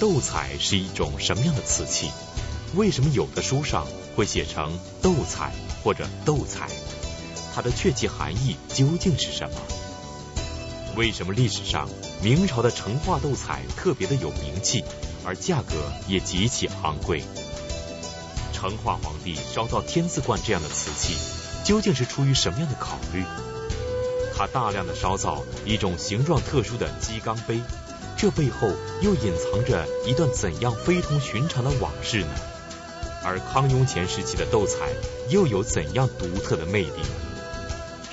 斗彩是一种什么样的瓷器？为什么有的书上会写成斗彩或者斗彩？它的确切含义究竟是什么？为什么历史上明朝的成化斗彩特别的有名气，而价格也极其昂贵？成化皇帝烧造天字罐这样的瓷器，究竟是出于什么样的考虑？他大量的烧造一种形状特殊的鸡缸杯，这背后又隐藏着一段怎样非同寻常的往事呢？而康雍乾时期的斗彩又有怎样独特的魅力？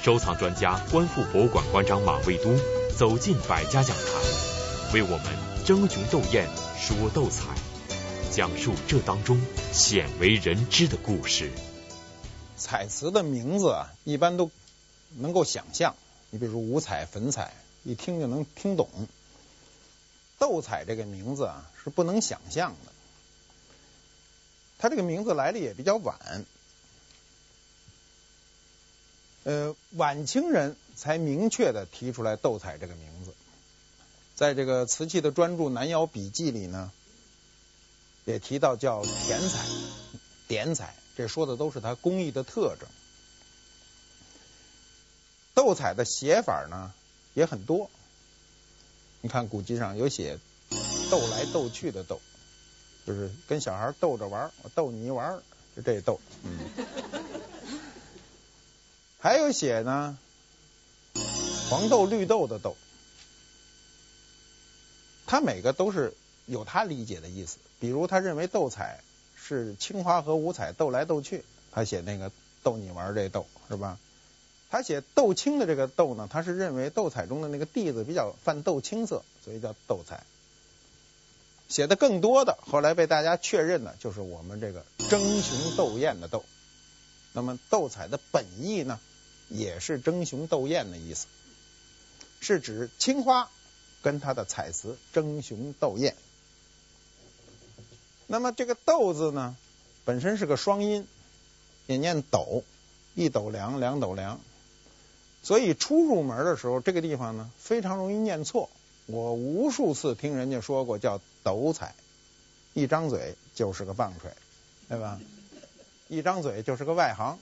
收藏专家、观复博物馆馆长马未都走进百家讲坛，为我们争雄斗艳说斗彩，讲述这当中鲜为人知的故事。彩瓷的名字啊，一般都能够想象。你比如五彩、粉彩，一听就能听懂。斗彩这个名字啊，是不能想象的。它这个名字来的也比较晚。呃，晚清人才明确的提出来斗彩这个名字，在这个瓷器的专著《南窑笔记》里呢，也提到叫点彩、点彩，这说的都是它工艺的特征。斗彩的写法呢也很多，你看古籍上有写斗来斗去的斗，就是跟小孩斗着玩，我逗你玩，就这斗，嗯。还有写呢，黄豆绿豆的豆，他每个都是有他理解的意思。比如他认为斗彩是青花和五彩斗来斗去，他写那个逗你玩这斗是吧？他写豆青的这个豆呢，他是认为斗彩中的那个蒂子比较泛豆青色，所以叫斗彩。写的更多的，后来被大家确认的，就是我们这个争雄斗艳的斗。那么斗彩的本意呢？也是争雄斗艳的意思，是指青花跟它的彩瓷争雄斗艳。那么这个斗字呢，本身是个双音，也念斗，一斗量，两斗量。所以初入门的时候，这个地方呢非常容易念错。我无数次听人家说过叫斗彩，一张嘴就是个棒槌，对吧？一张嘴就是个外行。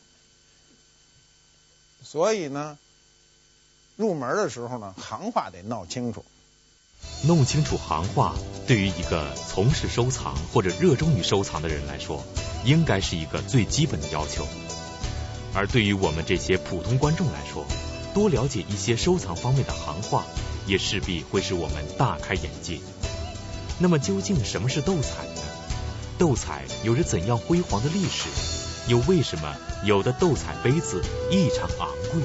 所以呢，入门的时候呢，行话得闹清楚。弄清楚行话，对于一个从事收藏或者热衷于收藏的人来说，应该是一个最基本的要求。而对于我们这些普通观众来说，多了解一些收藏方面的行话，也势必会使我们大开眼界。那么，究竟什么是斗彩呢？斗彩有着怎样辉煌的历史？又为什么有的斗彩杯子异常昂贵？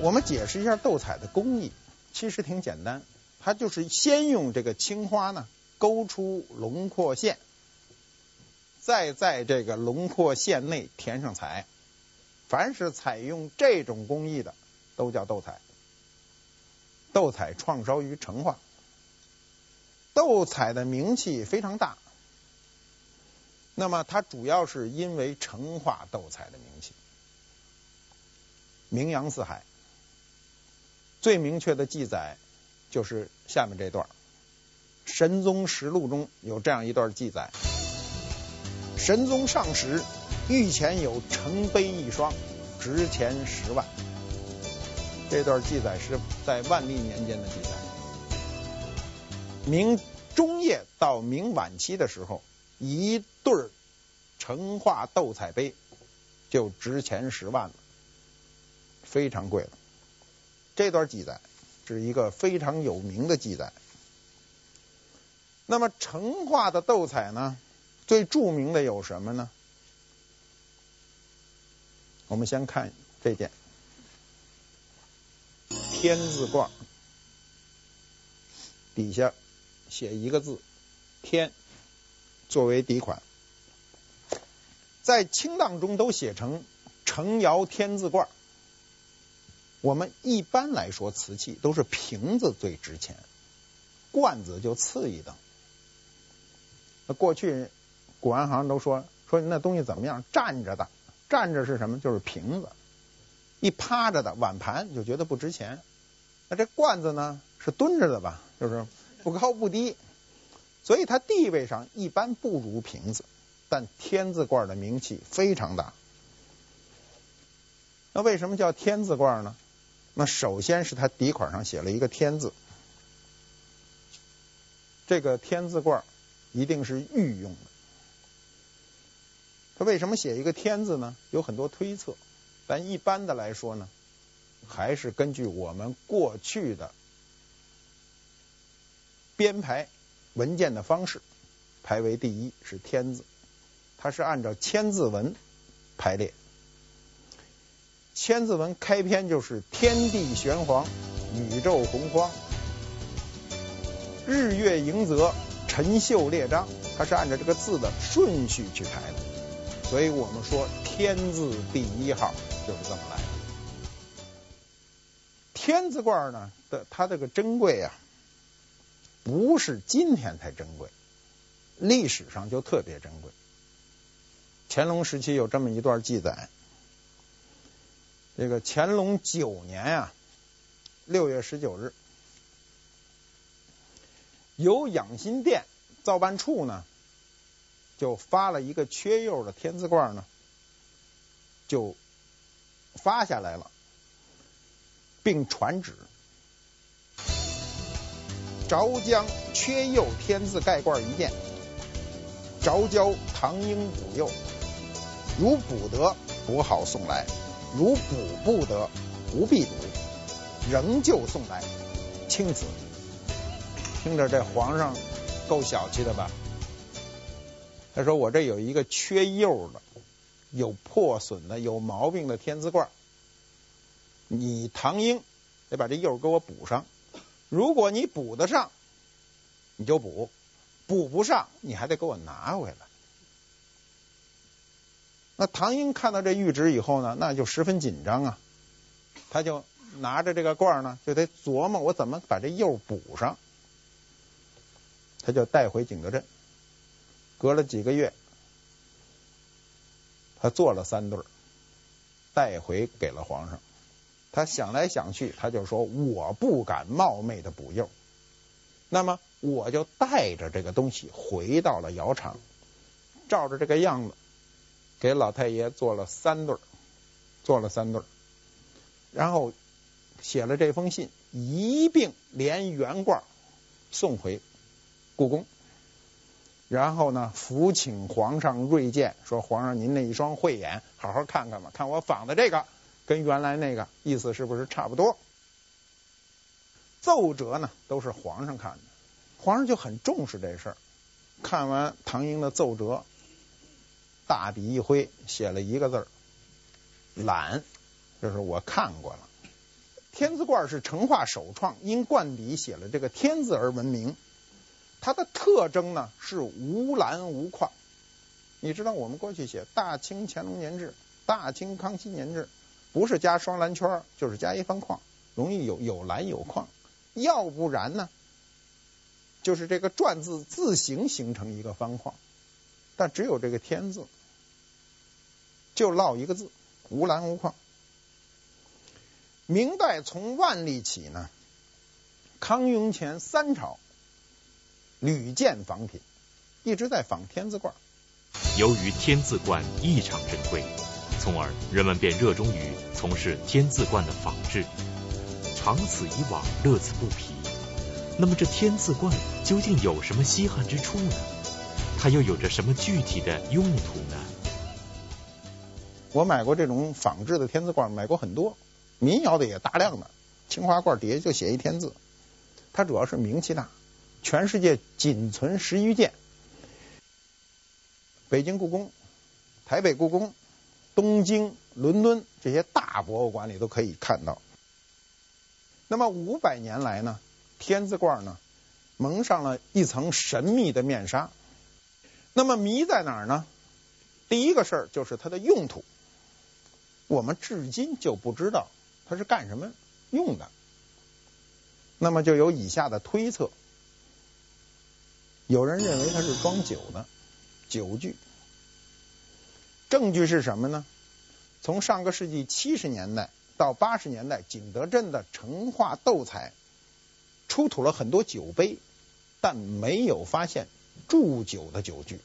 我们解释一下斗彩的工艺，其实挺简单，它就是先用这个青花呢勾出轮廓线，再在这个轮廓线内填上彩。凡是采用这种工艺的，都叫斗彩。斗彩创烧于成化，斗彩的名气非常大。那么它主要是因为成化斗彩的名气，名扬四海。最明确的记载就是下面这段，《神宗实录》中有这样一段记载：神宗上时御前有成杯一双，值钱十万。这段记载是在万历年间的记载。明中叶到明晚期的时候。一对儿成化斗彩杯就值钱十万了，非常贵了。这段记载是一个非常有名的记载。那么成化的斗彩呢，最著名的有什么呢？我们先看这件天字罐，底下写一个字“天”。作为底款，在清档中都写成成窑天字罐。我们一般来说，瓷器都是瓶子最值钱，罐子就次一等。那过去古玩行都说说那东西怎么样？站着的，站着是什么？就是瓶子。一趴着的碗盘就觉得不值钱。那这罐子呢？是蹲着的吧？就是不高不低。所以它地位上一般不如瓶子，但天字罐的名气非常大。那为什么叫天字罐呢？那首先是它底款上写了一个天字，这个天字罐一定是御用的。他为什么写一个天字呢？有很多推测，但一般的来说呢，还是根据我们过去的编排文件的方式，排为第一是天字，它是按照千字文排列。千字文开篇就是天地玄黄，宇宙洪荒，日月盈泽，辰宿列张，它是按照这个字的顺序去排的，所以我们说天字第一号就是这么来的。天字罐呢的它这个珍贵啊，不是今天才珍贵，历史上就特别珍贵。乾隆时期有这么一段记载。这个乾隆九年啊，六月十九日，由养心殿造办处呢，就发了一个缺釉的天字罐呢，就发下来了，并传旨：着将缺釉天字盖罐一件，着交唐英补釉，如补得，补好送来。如补不得，不必补，仍旧送来，钦此。听着这皇上够小气的吧？他说：“我这有一个缺釉的、有破损的、有毛病的天字罐，你唐英得把这釉给我补上。如果你补得上，你就补；补不上，你还得给我拿回来。”那唐英看到这玉旨以后呢，那就十分紧张啊，他就拿着这个罐呢，就得琢磨我怎么把这釉补上。他就带回景德镇，隔了几个月，他做了三对，带回给了皇上。他想来想去，他就说：“我不敢冒昧的补釉，那么我就带着这个东西回到了窑厂，照着这个样子。”给老太爷做了三对，做了三对，然后写了这封信，一并连原罐送回故宫，然后呢，抚请皇上锐见，说皇上您那一双慧眼，好好看看吧，看我仿的这个跟原来那个意思是不是差不多？奏折呢都是皇上看的，皇上就很重视这事儿，看完唐英的奏折。大笔一挥，写了一个字儿“懒”，就是我看过了。天字罐是成化首创，因灌笔写了这个“天”字而闻名。它的特征呢是无蓝无框。你知道我们过去写“大清乾隆年制”“大清康熙年制”，不是加双蓝圈，就是加一方框，容易有有蓝有框。要不然呢，就是这个篆字自行形成一个方框。但只有这个天字，就落一个字，无蓝无框。明代从万历起呢，康雍乾三朝屡见仿品，一直在仿天字罐。由于天字罐异常珍贵，从而人们便热衷于从事天字罐的仿制，长此以往，乐此不疲。那么这天字罐究竟有什么稀罕之处呢？它又有着什么具体的用途呢？我买过这种仿制的天字罐，买过很多，民窑的也大量的。青花罐底下就写一天字，它主要是名气大，全世界仅存十余件。北京故宫、台北故宫、东京、伦敦这些大博物馆里都可以看到。那么五百年来呢，天字罐呢蒙上了一层神秘的面纱。那么谜在哪儿呢？第一个事儿就是它的用途，我们至今就不知道它是干什么用的。那么就有以下的推测：有人认为它是装酒的酒具。证据是什么呢？从上个世纪七十年代到八十年代，景德镇的成化斗彩出土了很多酒杯，但没有发现铸酒的酒具，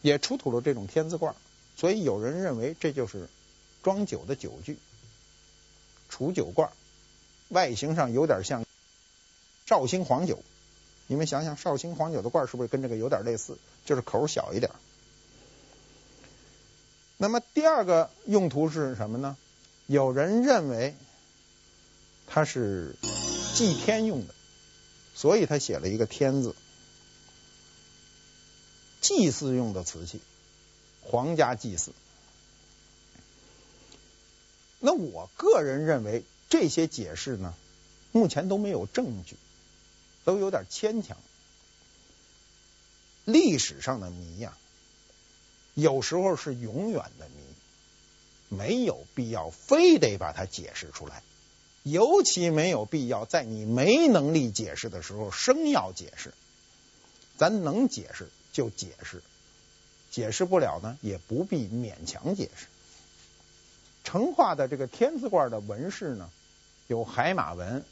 也出土了这种天字罐，所以有人认为这就是装酒的酒具，储酒罐，外形上有点像绍兴黄酒。你们想想，绍兴黄酒的罐是不是跟这个有点类似？就是口小一点。那么第二个用途是什么呢？有人认为它是祭天用的，所以他写了一个天字。祭祀用的瓷器，皇家祭祀。那我个人认为这些解释呢，目前都没有证据。都有点牵强。历史上的谜呀，有时候是永远的谜，没有必要非得把它解释出来，尤其没有必要在你没能力解释的时候生要解释。咱能解释就解释，解释不了呢，也不必勉强解释。成化的这个天字罐的纹饰呢，有海马纹，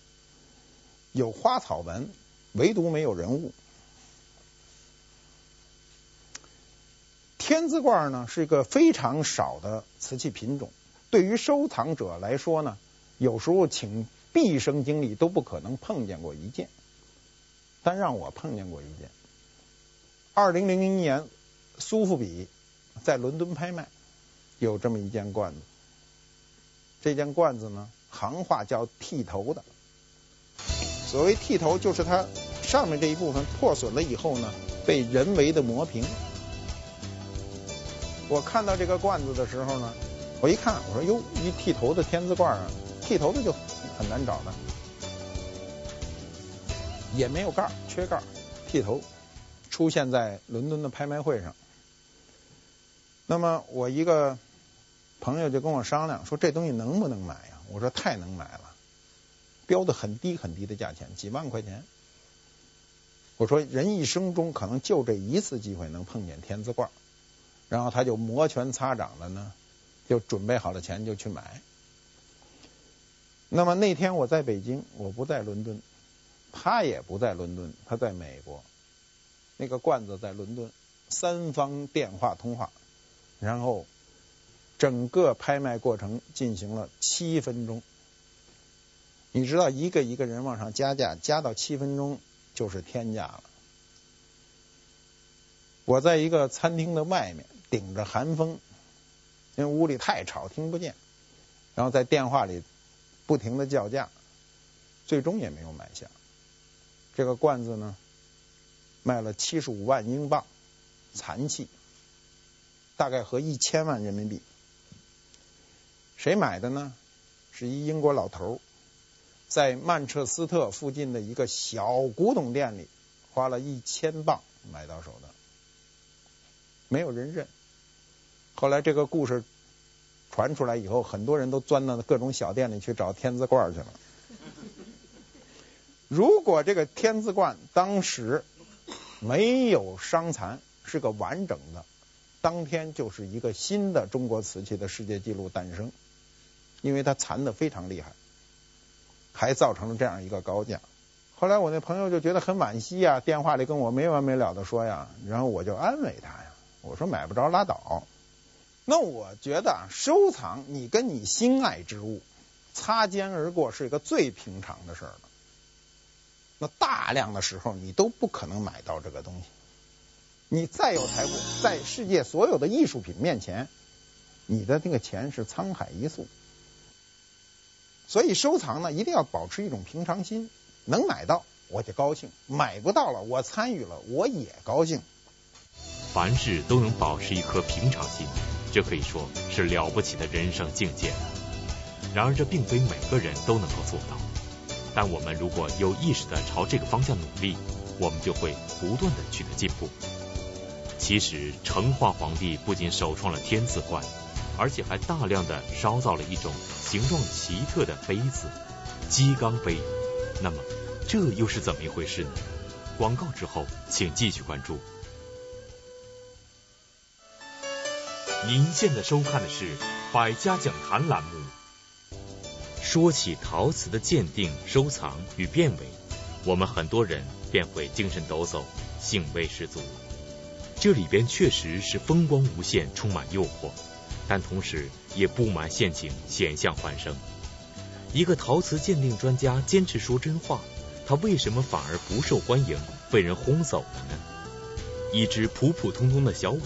有花草纹。唯独没有人物。天字罐呢，是一个非常少的瓷器品种，对于收藏者来说呢，有时候请毕生精力都不可能碰见过一件。但让我碰见过一件。二零零一年，苏富比在伦敦拍卖，有这么一件罐子。这件罐子呢，行话叫剃头的。所谓剃头，就是它上面这一部分破损了以后呢，被人为的磨平。我看到这个罐子的时候呢，我一看，我说哟，一剃头的天字罐啊，剃头的就很难找的，也没有盖儿，缺盖儿，剃头，出现在伦敦的拍卖会上。那么我一个朋友就跟我商量说，这东西能不能买呀？我说太能买了。标的很低很低的价钱，几万块钱。我说人一生中可能就这一次机会能碰见天字罐，然后他就摩拳擦掌的呢，就准备好了钱就去买。那么那天我在北京，我不在伦敦，他也不在伦敦，他在美国。那个罐子在伦敦，三方电话通话，然后整个拍卖过程进行了七分钟。你知道一个一个人往上加价，加到七分钟就是天价了。我在一个餐厅的外面顶着寒风，因为屋里太吵听不见，然后在电话里不停的叫价，最终也没有买下。这个罐子呢，卖了七十五万英镑，残器，大概合一千万人民币。谁买的呢？是一英国老头。在曼彻斯特附近的一个小古董店里，花了一千镑买到手的，没有人认。后来这个故事传出来以后，很多人都钻到各种小店里去找天字罐去了。如果这个天字罐当时没有伤残，是个完整的，当天就是一个新的中国瓷器的世界纪录诞生，因为它残的非常厉害。还造成了这样一个高价。后来我那朋友就觉得很惋惜呀，电话里跟我没完没了的说呀，然后我就安慰他呀，我说买不着拉倒。那我觉得收藏你跟你心爱之物擦肩而过是一个最平常的事儿了。那大量的时候你都不可能买到这个东西。你再有财富，在世界所有的艺术品面前，你的那个钱是沧海一粟。所以收藏呢，一定要保持一种平常心，能买到我就高兴，买不到了我参与了我也高兴。凡事都能保持一颗平常心，这可以说是了不起的人生境界。然而这并非每个人都能够做到，但我们如果有意识地朝这个方向努力，我们就会不断地取得进步。其实成化皇帝不仅首创了天字罐。而且还大量的烧造了一种形状奇特的杯子——鸡缸杯。那么，这又是怎么一回事呢？广告之后，请继续关注。您现在收看的是《百家讲坛》栏目。说起陶瓷的鉴定、收藏与辨伪，我们很多人便会精神抖擞，兴味十足。这里边确实是风光无限，充满诱惑，但同时也布满陷阱，险象环生。一个陶瓷鉴定专家坚持说真话，他为什么反而不受欢迎，被人轰走了呢？一只普普通通的小碗，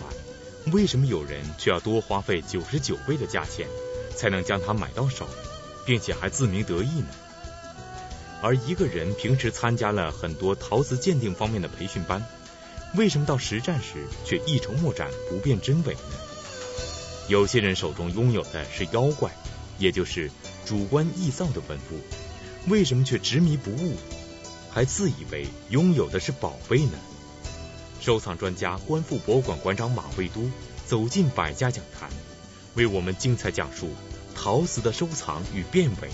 为什么有人却要多花费九十九倍的价钱，才能将它买到手，并且还自鸣得意呢？而一个人平时参加了很多陶瓷鉴定方面的培训班，为什么到实战时却一筹莫展，不辨真伪呢？有些人手中拥有的是妖怪，也就是主观臆造的文物，为什么却执迷不悟，还自以为拥有的是宝贝呢？收藏专家、观复博物馆馆长马未都走进百家讲坛，为我们精彩讲述陶瓷的收藏与辨伪，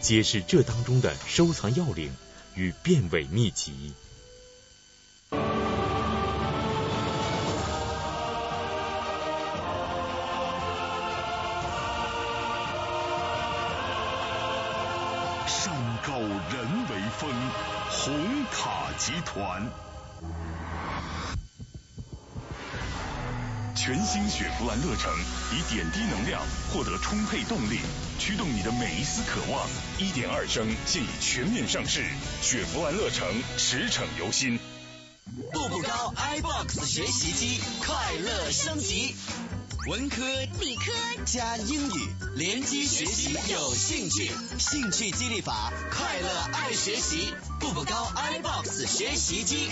揭示这当中的收藏要领与辨伪秘籍。人为峰红塔集团，全新雪佛兰乐城以点滴能量获得充沛动力，驱动你的每一丝渴望。一点二升现已全面上市，雪佛兰乐城驰骋由心。步步高 iBox 学习机，快乐升级。文科、理科加英语，联机学习有兴趣，兴趣激励法，快乐爱学习，步步高 iBox 学习机。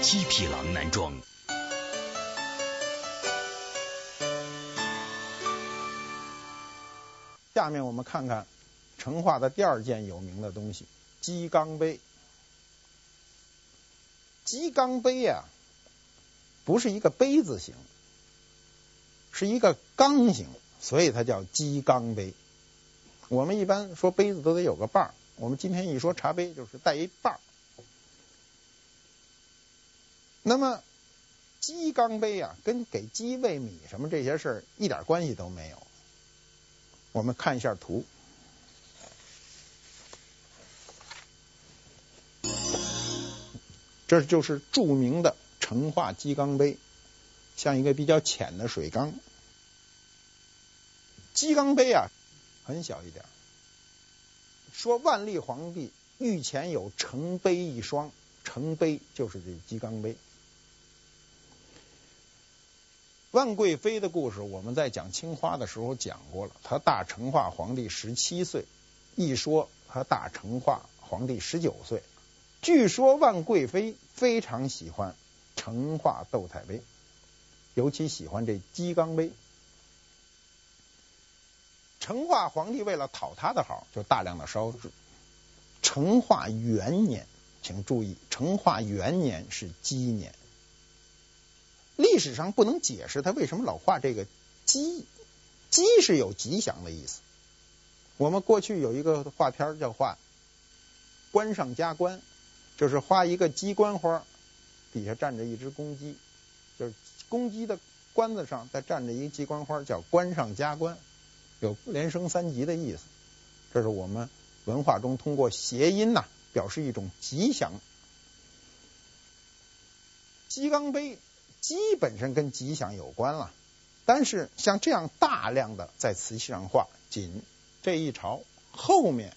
七匹狼男装。下面我们看看成化的第二件有名的东西——鸡缸杯。鸡缸杯呀、啊，不是一个杯子形，是一个缸形，所以它叫鸡缸杯。我们一般说杯子都得有个把儿，我们今天一说茶杯就是带一把儿。那么鸡缸杯、啊，跟给鸡喂米什么这些事儿一点关系都没有。我们看一下图，这就是著名的成化鸡缸杯，像一个比较浅的水缸。鸡缸杯啊，很小一点。说万历皇帝御前有成杯一双，成杯就是这鸡缸杯。万贵妃的故事，我们在讲青花的时候讲过了。她大成化皇帝十七岁，一说她大成化皇帝十九岁。据说万贵妃非常喜欢成化斗彩杯，尤其喜欢这鸡缸杯。成化皇帝为了讨她的好，就大量的烧制。成化元年，请注意，成化元年是鸡年。历史上不能解释他为什么老画这个鸡，鸡是有吉祥的意思。我们过去有一个画片叫画冠上加冠，就是画一个鸡冠花，底下站着一只公鸡，就是公鸡的冠子上再站着一个鸡冠花，叫冠上加冠，有连升三级的意思。这是我们文化中通过谐音呐，表示一种吉祥。鸡缸杯。基本上跟吉祥有关了，但是像这样大量的在瓷器上画，仅这一朝后面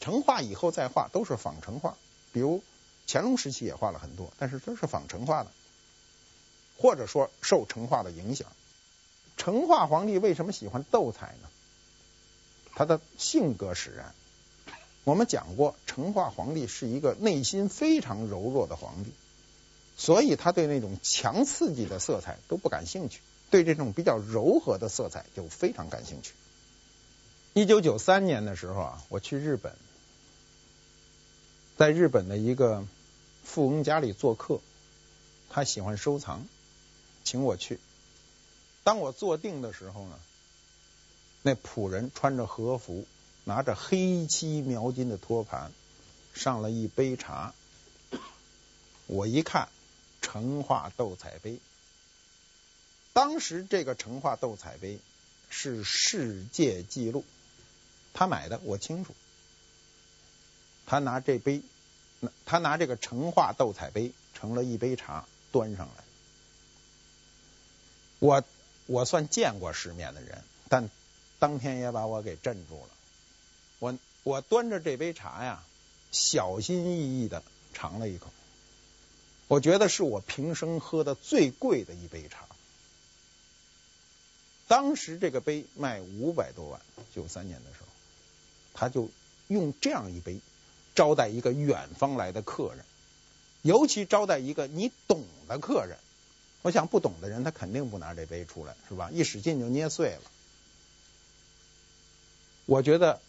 成化以后再画都是仿成画，比如乾隆时期也画了很多，但是都是仿成画的，或者说受成化的影响。成化皇帝为什么喜欢斗彩呢？他的性格使然。我们讲过，成化皇帝是一个内心非常柔弱的皇帝。所以他对那种强刺激的色彩都不感兴趣，对这种比较柔和的色彩就非常感兴趣。一九九三年的时候啊，我去日本，在日本的一个富翁家里做客，他喜欢收藏，请我去。当我坐定的时候呢，那仆人穿着和服，拿着黑漆描金的托盘，上了一杯茶。我一看，成化斗彩杯。当时这个成化斗彩杯是世界纪录，他买的我清楚。他拿这杯，他拿这个成化斗彩杯盛了一杯茶端上来。我我算见过世面的人，但当天也把我给镇住了。我我端着这杯茶呀，小心翼翼的尝了一口。我觉得是我平生喝的最贵的一杯茶。当时这个杯卖五百多万，九三年的时候，他就用这样一杯。招待一个远方来的客人，尤其招待一个你懂的客人。我想不懂的人，他肯定不拿这杯出来，是吧？一使劲就捏碎了。我觉得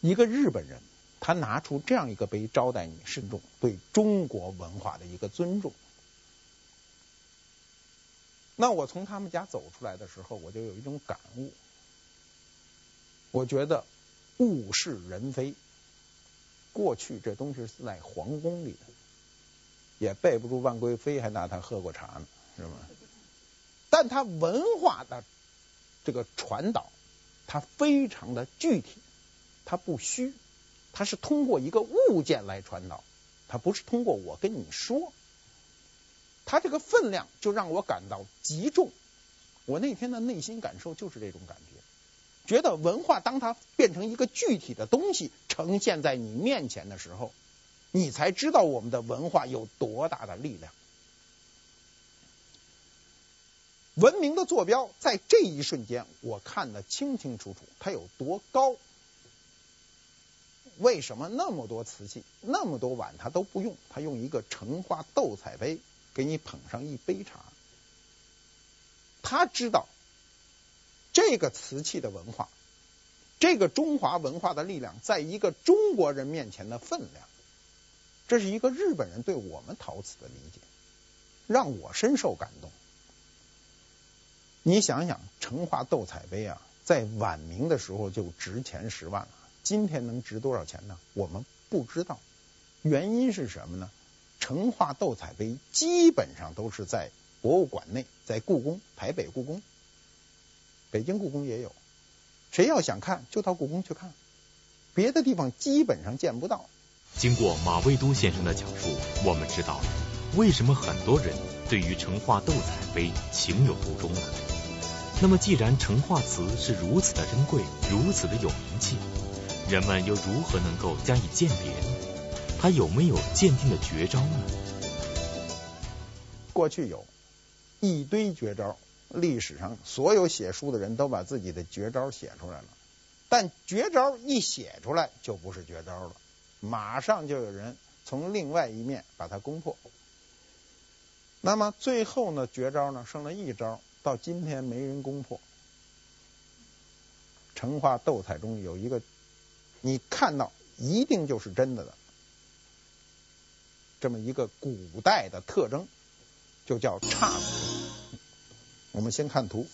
一个日本人，他拿出这样一个杯招待你，是种对中国文化的一个尊重。那我从他们家走出来的时候，我就有一种感悟。我觉得物是人非。过去这东西是在皇宫里的，也背不住万贵妃还拿它喝过茶呢，是吧？但它文化的这个传导，它非常的具体，它不虚，它是通过一个物件来传导，它不是通过我跟你说，它这个分量就让我感到极重。我那天的内心感受就是这种感觉。觉得文化当它变成一个具体的东西呈现在你面前的时候，你才知道我们的文化有多大的力量。文明的坐标在这一瞬间，我看得清清楚楚，它有多高。为什么那么多瓷器、那么多碗他都不用，他用一个成化斗彩杯给你捧上一杯茶？他知道。这个瓷器的文化，这个中华文化的力量，在一个中国人面前的分量，这是一个日本人对我们陶瓷的理解，让我深受感动。你想想，成化斗彩杯啊，在晚明的时候就值钱十万了，今天能值多少钱呢？我们不知道。原因是什么呢？成化斗彩杯基本上都是在博物馆内，在故宫，台北故宫。北京故宫也有，谁要想看就到故宫去看，别的地方基本上见不到。经过马未都先生的讲述，我们知道了为什么很多人对于成化斗彩杯情有独钟了。那么，既然成化瓷是如此的珍贵，如此的有名气，人们又如何能够加以鉴别呢？它有没有鉴定的绝招呢？过去有一堆绝招。历史上所有写书的人都把自己的绝招写出来了，但绝招一写出来就不是绝招了，马上就有人从另外一面把它攻破。那么最后呢，绝招呢剩了一招，到今天没人攻破。成化斗彩中有一个，你看到一定就是真的的，这么一个古代的特征，就叫姹紫。我们先看图，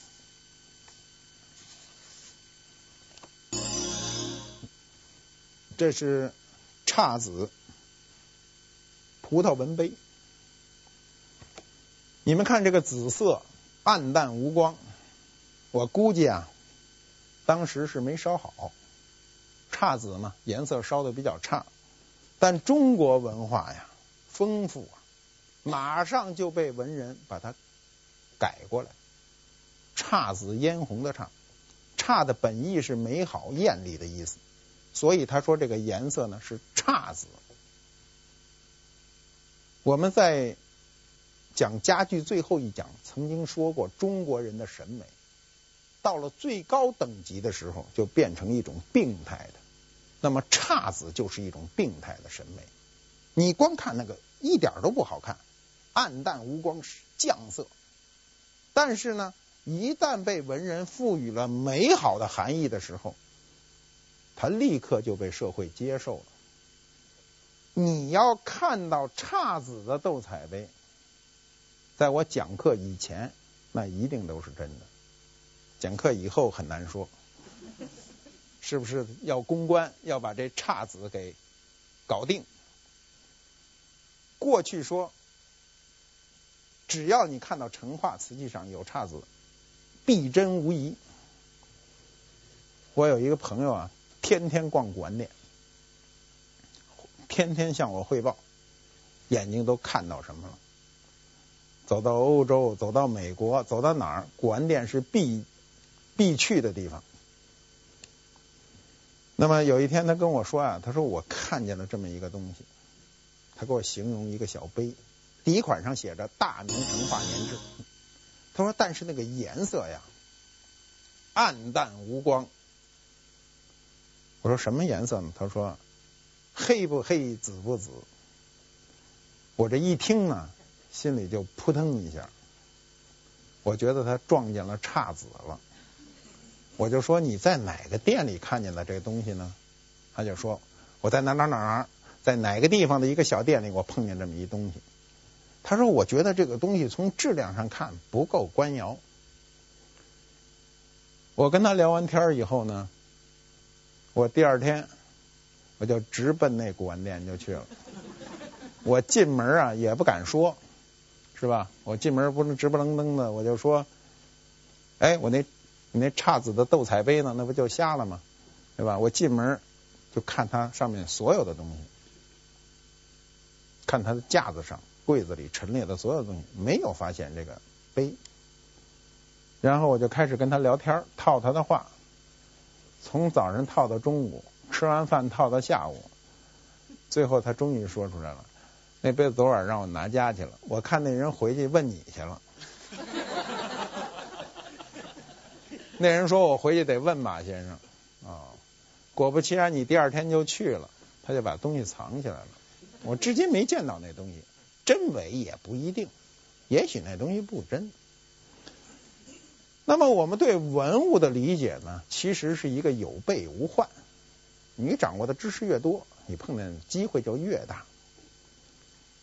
这是姹紫葡萄纹杯。你们看这个紫色暗淡无光，我估计啊，当时是没烧好。姹紫嘛，颜色烧的比较差，但中国文化呀丰富啊，马上就被文人把它改过来。姹紫嫣红的姹，姹的本意是美好、艳丽的意思，所以他说这个颜色呢是姹紫。我们在讲家具最后一讲曾经说过，中国人的审美到了最高等级的时候就变成一种病态的，那么姹紫就是一种病态的审美。你光看那个一点都不好看，暗淡无光是酱色，但是呢。一旦被文人赋予了美好的含义的时候，他立刻就被社会接受了。你要看到姹紫的斗彩杯，在我讲课以前，那一定都是真的。讲课以后很难说，是不是要公关要把这姹紫给搞定？过去说，只要你看到成化瓷器上有姹紫，必真无疑。我有一个朋友啊，天天逛古玩店，天天向我汇报，眼睛都看到什么了。走到欧洲，走到美国，走到哪儿，古玩店是必必去的地方。那么有一天，他跟我说啊，他说我看见了这么一个东西，他给我形容一个小杯，底款上写着“大明成化年制”。他说，但是那个颜色呀，暗淡无光。我说什么颜色呢？他说黑不黑，紫不紫。我这一听呢，心里就扑腾一下，我觉得他撞见了姹紫了。我就说，你在哪个店里看见的这个东西呢？他就说，我在哪哪哪，在哪个地方的一个小店里，我碰见这么一东西。他说，我觉得这个东西从质量上看不够官窑。我跟他聊完天以后呢，我第二天我就直奔那古玩店就去了。我进门啊也不敢说，是吧？我进门不能直不愣登的，我就说，哎，我那。你那姹紫的斗彩杯呢？那不就瞎了吗？对吧？我进门就看它上面所有的东西，看它的架子上、柜子里陈列的所有东西，没有发现这个杯。然后我就开始跟他聊天，套他的话，从早上套到中午，吃完饭套到下午，最后他终于说出来了：那杯子昨晚让我拿家去了，我看那人回去问你去了。那人说：“我回去得问马先生。”啊，果不其然，你第二天就去了，他就把东西藏起来了。我至今没见到那东西，真伪也不一定，也许那东西不真。那么我们对文物的理解呢，其实是一个有备无患。你掌握的知识越多，你碰见机会就越大。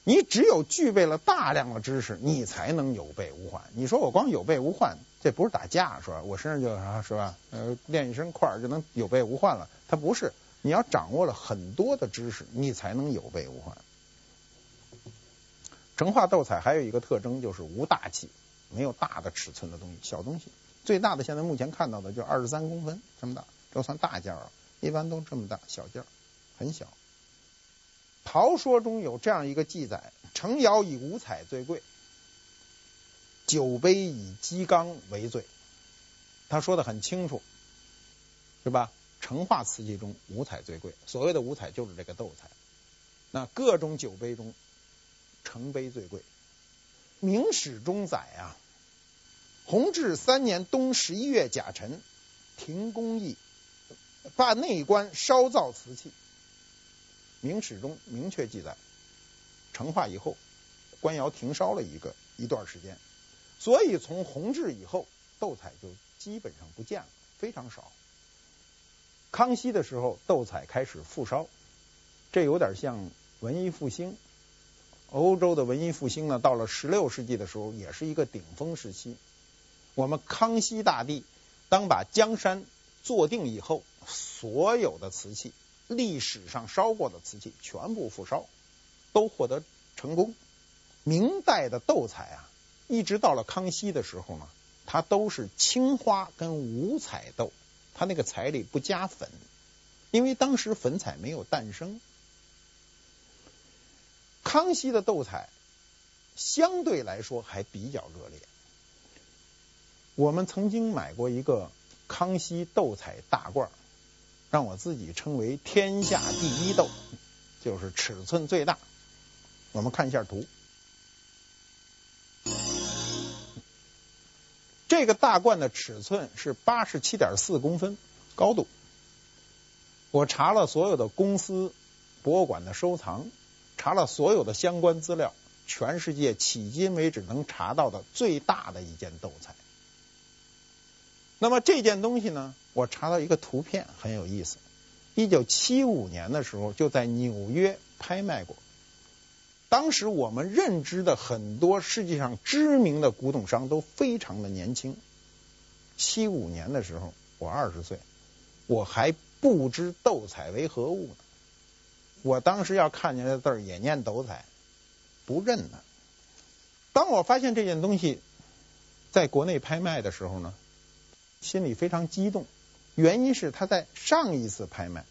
你只有具备了大量的知识，你才能有备无患。你说我光有备无患，这不是打架是吧？我身上就啥是吧？呃，练一身块就能有备无患了？它不是，你要掌握了很多的知识，你才能有备无患。成化斗彩还有一个特征就是无大器，没有大的尺寸的东西，小东西。最大的现在目前看到的就二十三公分这么大，这算大件了。一般都这么大，小件很小。陶说中有这样一个记载：成窑以五彩最贵，酒杯以鸡缸为最。他说的很清楚，是吧？成化瓷器中五彩最贵，所谓的五彩就是这个斗彩。那各种酒杯中，成杯最贵。明史中载啊，弘治三年冬十一月甲辰，停工艺，罢内官烧造瓷器。明史中明确记载，成化以后，官窑停烧了一个一段时间，所以从弘治以后，斗彩就基本上不见了，非常少。康熙的时候，斗彩开始复烧，这有点像文艺复兴。欧洲的文艺复兴呢，到了十六世纪的时候，也是一个顶峰时期。我们康熙大帝当把江山坐定以后，所有的瓷器。历史上烧过的瓷器全部复烧，都获得成功。明代的斗彩啊，一直到了康熙的时候呢，它都是青花跟五彩斗，它那个彩里不加粉，因为当时粉彩没有诞生。康熙的斗彩相对来说还比较热烈。我们曾经买过一个康熙斗彩大罐。让我自己称为天下第一斗，就是尺寸最大。我们看一下图，这个大罐的尺寸是八十七点四公分高度。我查了所有的公司、博物馆的收藏，查了所有的相关资料，全世界迄今为止能查到的最大的一件斗彩。那么这件东西呢？我查到一个图片很有意思，一九七五年的时候就在纽约拍卖过。当时我们认知的很多世界上知名的古董商都非常的年轻。七五年的时候我二十岁，我还不知斗彩为何物呢。我当时要看见这字儿也念斗彩，不认呢。当我发现这件东西在国内拍卖的时候呢，心里非常激动。原因是他在上一次拍卖，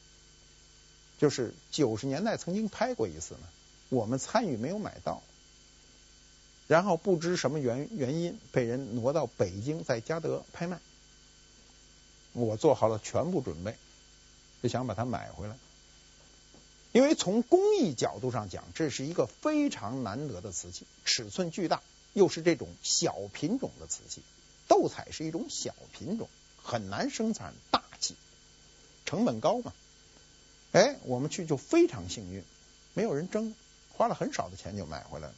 就是九十年代曾经拍过一次呢，我们参与没有买到，然后不知什么原原因被人挪到北京，在嘉德拍卖。我做好了全部准备，就想把它买回来。因为从工艺角度上讲，这是一个非常难得的瓷器，尺寸巨大，又是这种小品种的瓷器。斗彩是一种小品种，很难生产大器，成本高嘛。哎，我们去就非常幸运，没有人争，花了很少的钱就买回来了。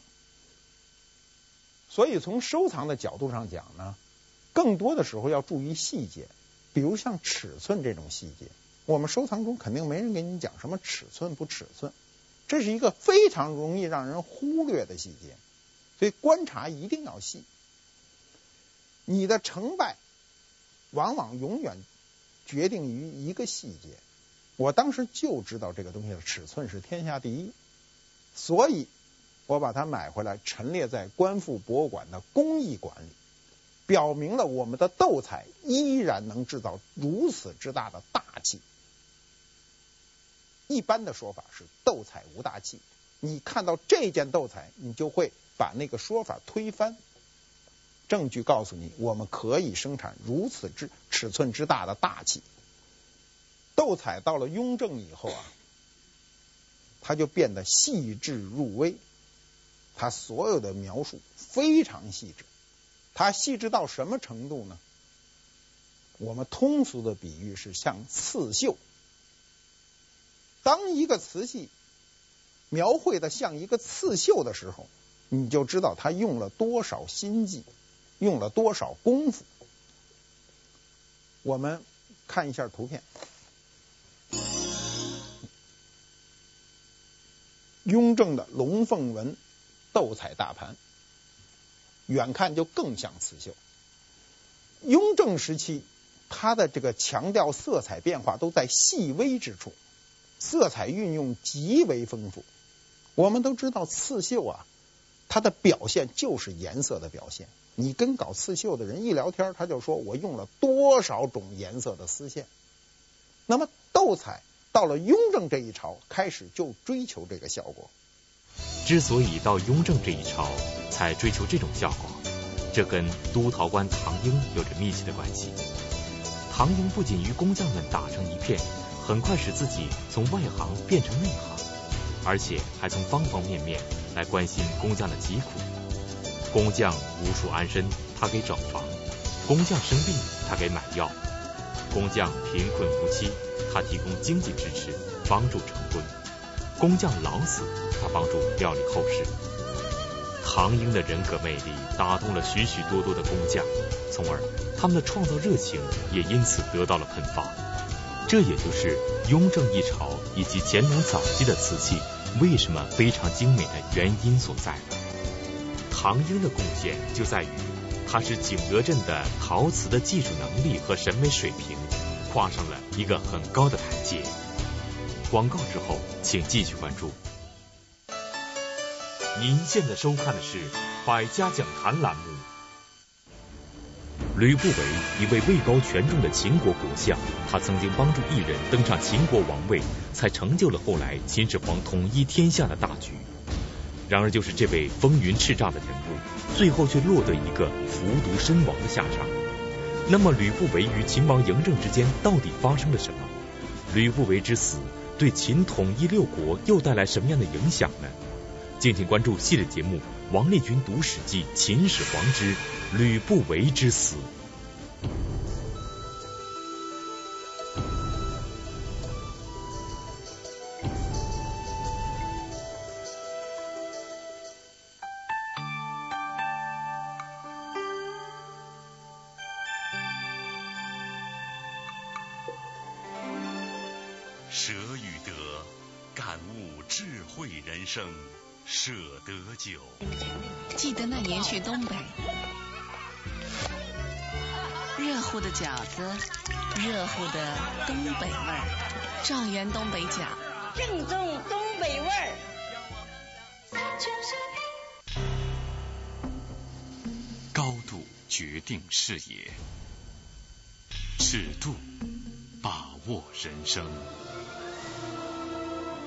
所以从收藏的角度上讲呢，更多的时候要注意细节，比如像尺寸这种细节。我们收藏中肯定没人给你讲什么尺寸不尺寸，这是一个非常容易让人忽略的细节，所以观察一定要细。你的成败往往永远决定于一个细节。我当时就知道这个东西的尺寸是天下第一，所以我把它买回来陈列在观复博物馆的工艺馆里，表明了我们的斗彩依然能制造如此之大的大气。一般的说法是斗彩无大器，你看到这件斗彩，你就会把那个说法推翻。证据告诉你，我们可以生产如此之尺寸之大的大器。斗彩到了雍正以后啊，它就变得细致入微，它所有的描述非常细致。它细致到什么程度呢？我们通俗的比喻是像刺绣。当一个瓷器描绘的像一个刺绣的时候，你就知道他用了多少心计，用了多少功夫。我们看一下图片，雍正的龙凤纹斗彩大盘，远看就更像刺绣。雍正时期，它的这个强调色彩变化都在细微之处。色彩运用极为丰富，我们都知道刺绣啊，它的表现就是颜色的表现。你跟搞刺绣的人一聊天，他就说我用了多少种颜色的丝线。那么斗彩到了雍正这一朝开始就追求这个效果。之所以到雍正这一朝才追求这种效果，这跟督陶官唐英有着密切的关系。唐英不仅与工匠们打成一片。很快使自己从外行变成内行，而且还从方方面面来关心工匠的疾苦。工匠无处安身，他给找房；工匠生病，他给买药；工匠贫困无妻，他提供经济支持，帮助成婚；工匠老死，他帮助料理后事。唐英的人格魅力打动了许许多多的工匠，从而他们的创造热情也因此得到了喷发。这也就是雍正一朝以及乾隆早期的瓷器为什么非常精美的原因所在。唐英的贡献就在于，他使景德镇的陶瓷的技术能力和审美水平跨上了一个很高的台阶。广告之后，请继续关注。您现在收看的是《百家讲坛》栏目。吕不韦，一位位高权重的秦国国相，他曾经帮助异人登上秦国王位，才成就了后来秦始皇统一天下的大局。然而，就是这位风云叱咤的人物，最后却落得一个服毒身亡的下场。那么，吕不韦与秦王嬴政之间到底发生了什么？吕不韦之死对秦统一六国又带来什么样的影响呢？敬请关注系列节目《王立军读史记·秦始皇之吕不韦之死》。饺子，热乎的东北味儿，状元东北饺，正宗东北味儿。高度决定视野，尺度把握人生。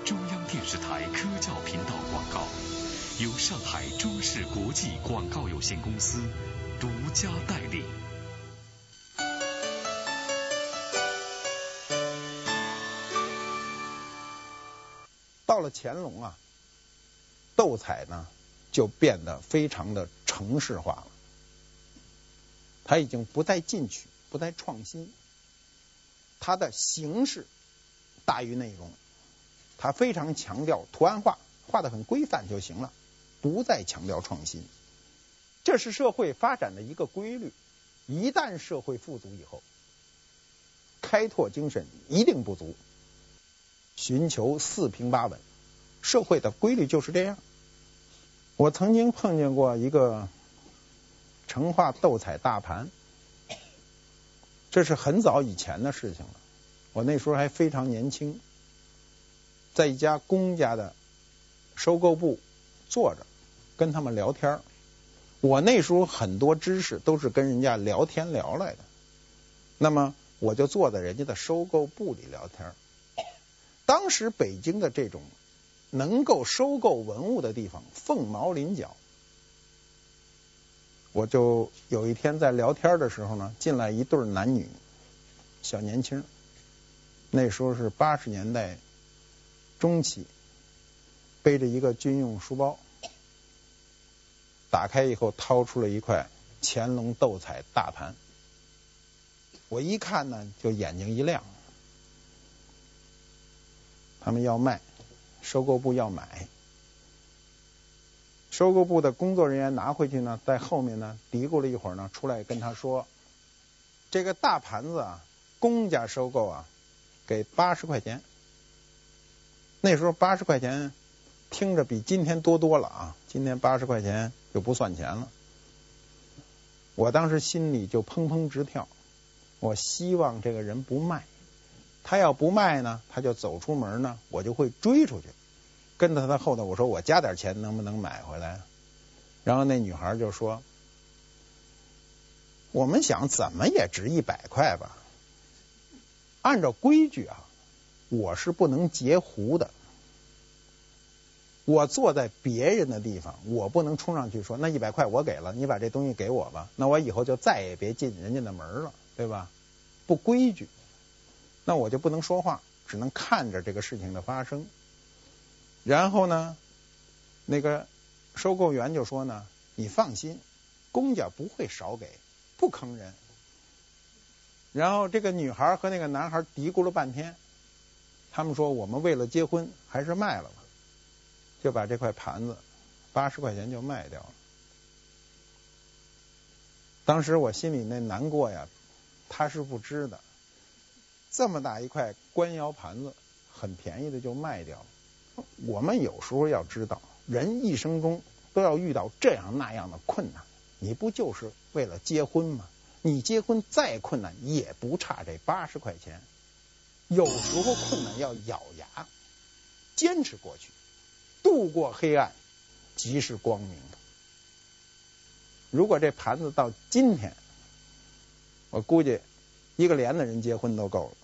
中央电视台科教频道广告由上海中视国际广告有限公司独家代理。到了乾隆啊，斗彩呢就变得非常的程式化了。他已经不再进取，不再创新，他的形式大于内容，他非常强调图案化，画的很规范就行了，不再强调创新。这是社会发展的一个规律。一旦社会富足以后，开拓精神一定不足，寻求四平八稳。社会的规律就是这样。我曾经碰见过一个。成化斗彩大盘，这是很早以前的事情了。我那时候还非常年轻，在一家公家的收购部坐着，跟他们聊天。我那时候很多知识都是跟人家聊天聊来的，那么我就坐在人家的收购部里聊天。当时北京的这种能够收购文物的地方凤毛麟角。我就有一天在聊天的时候呢，进来一对男女，小年轻，那时候是八十年代中期，背着一个军用书包，打开以后掏出了一块乾隆斗彩大盘，我一看呢，就眼睛一亮，他们要卖，收购部要买。收购部的工作人员拿回去呢，在后面呢嘀咕了一会儿呢，出来跟他说：“这个大盘子啊，公家收购啊，给八十块钱。”那时候八十块钱听着比今天多多了啊，今天八十块钱就不算钱了。我当时心里就砰砰直跳，我希望这个人不卖，他要不卖呢，他就走出门呢，我就会追出去。跟在他的后头，我说我加点钱能不能买回来？然后那女孩就说：“我们想怎么也值一百块吧。按照规矩啊，我是不能截胡的。我坐在别人的地方，我不能冲上去说那一百块我给了，你把这东西给我吧。那我以后就再也别进人家的门了，对吧？不规矩。那我就不能说话，只能看着这个事情的发生。”然后呢，那个收购员就说呢：“你放心，公家不会少给，不坑人。”然后这个女孩和那个男孩嘀咕了半天，他们说：“我们为了结婚，还是卖了吧。”就把这块盘子八十块钱就卖掉了。当时我心里那难过呀，他是不知的，这么大一块官窑盘子，很便宜的就卖掉了。我们有时候要知道，人一生中都要遇到这样那样的困难，你不就是为了结婚吗？你结婚再困难，也不差这八十块钱。有时候困难要咬牙坚持过去，度过黑暗，即是光明。如果这盘子到今天，我估计一个连的人结婚都够了。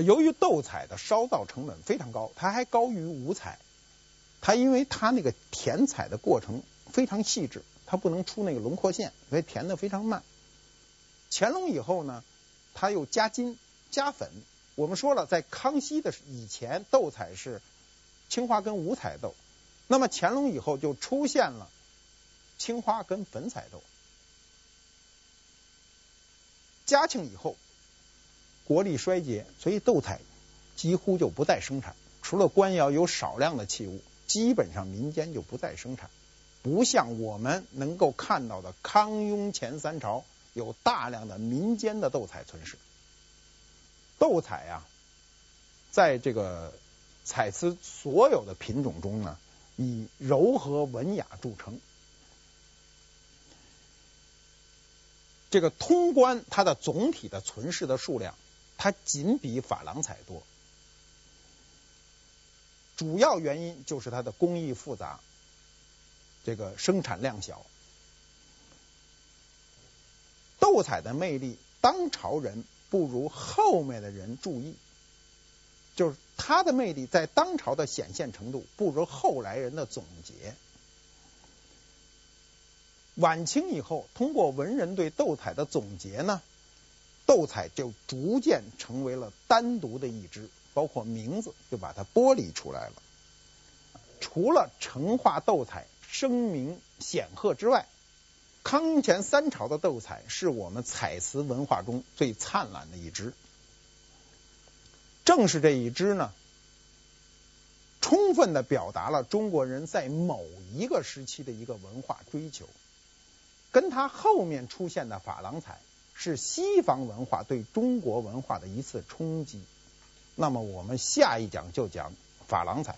由于斗彩的烧造成本非常高，它还高于五彩。它因为它那个填彩的过程非常细致，它不能出那个轮廓线，所以填的非常慢。乾隆以后呢，它又加金加粉。我们说了，在康熙的以前，斗彩是青花跟五彩斗。那么乾隆以后就出现了青花跟粉彩斗。嘉庆以后。国力衰竭，所以斗彩几乎就不再生产。除了官窑有少量的器物，基本上民间就不再生产。不像我们能够看到的康雍乾三朝有大量的民间的斗彩存世。斗彩啊，在这个彩瓷所有的品种中呢，以柔和文雅著称。这个通关它的总体的存世的数量。它仅比珐琅彩多，主要原因就是它的工艺复杂，这个生产量小。斗彩的魅力，当朝人不如后面的人注意，就是它的魅力在当朝的显现程度不如后来人的总结。晚清以后，通过文人对斗彩的总结呢，斗彩就逐渐成为了单独的一支，包括名字就把它剥离出来了。除了成化斗彩声名显赫之外，康乾三朝的斗彩是我们彩瓷文化中最灿烂的一支。正是这一支呢，充分的表达了中国人在某一个时期的一个文化追求。跟它后面出现的珐琅彩是西方文化对中国文化的一次冲击。那么我们下一讲就讲珐琅彩。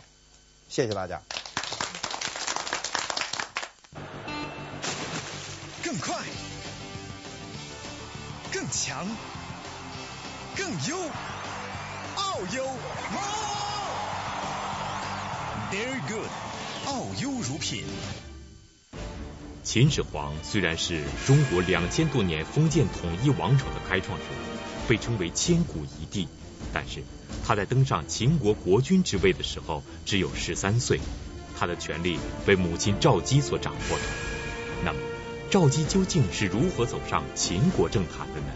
谢谢大家。更快、更强、更优，奥优。Very good，奥优乳品。秦始皇虽然是中国两千多年封建统一王朝的开创者，被称为千古一帝，但是他在登上秦国国君之位的时候只有十三岁，他的权力被母亲赵姬所掌握着。那么，赵姬究竟是如何走上秦国政坛的呢？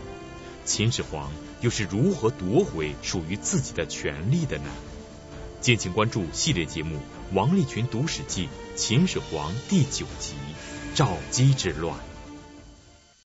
秦始皇又是如何夺回属于自己的权力的呢？敬请关注系列节目《王立群读史记·秦始皇》第九集。赵姬之乱。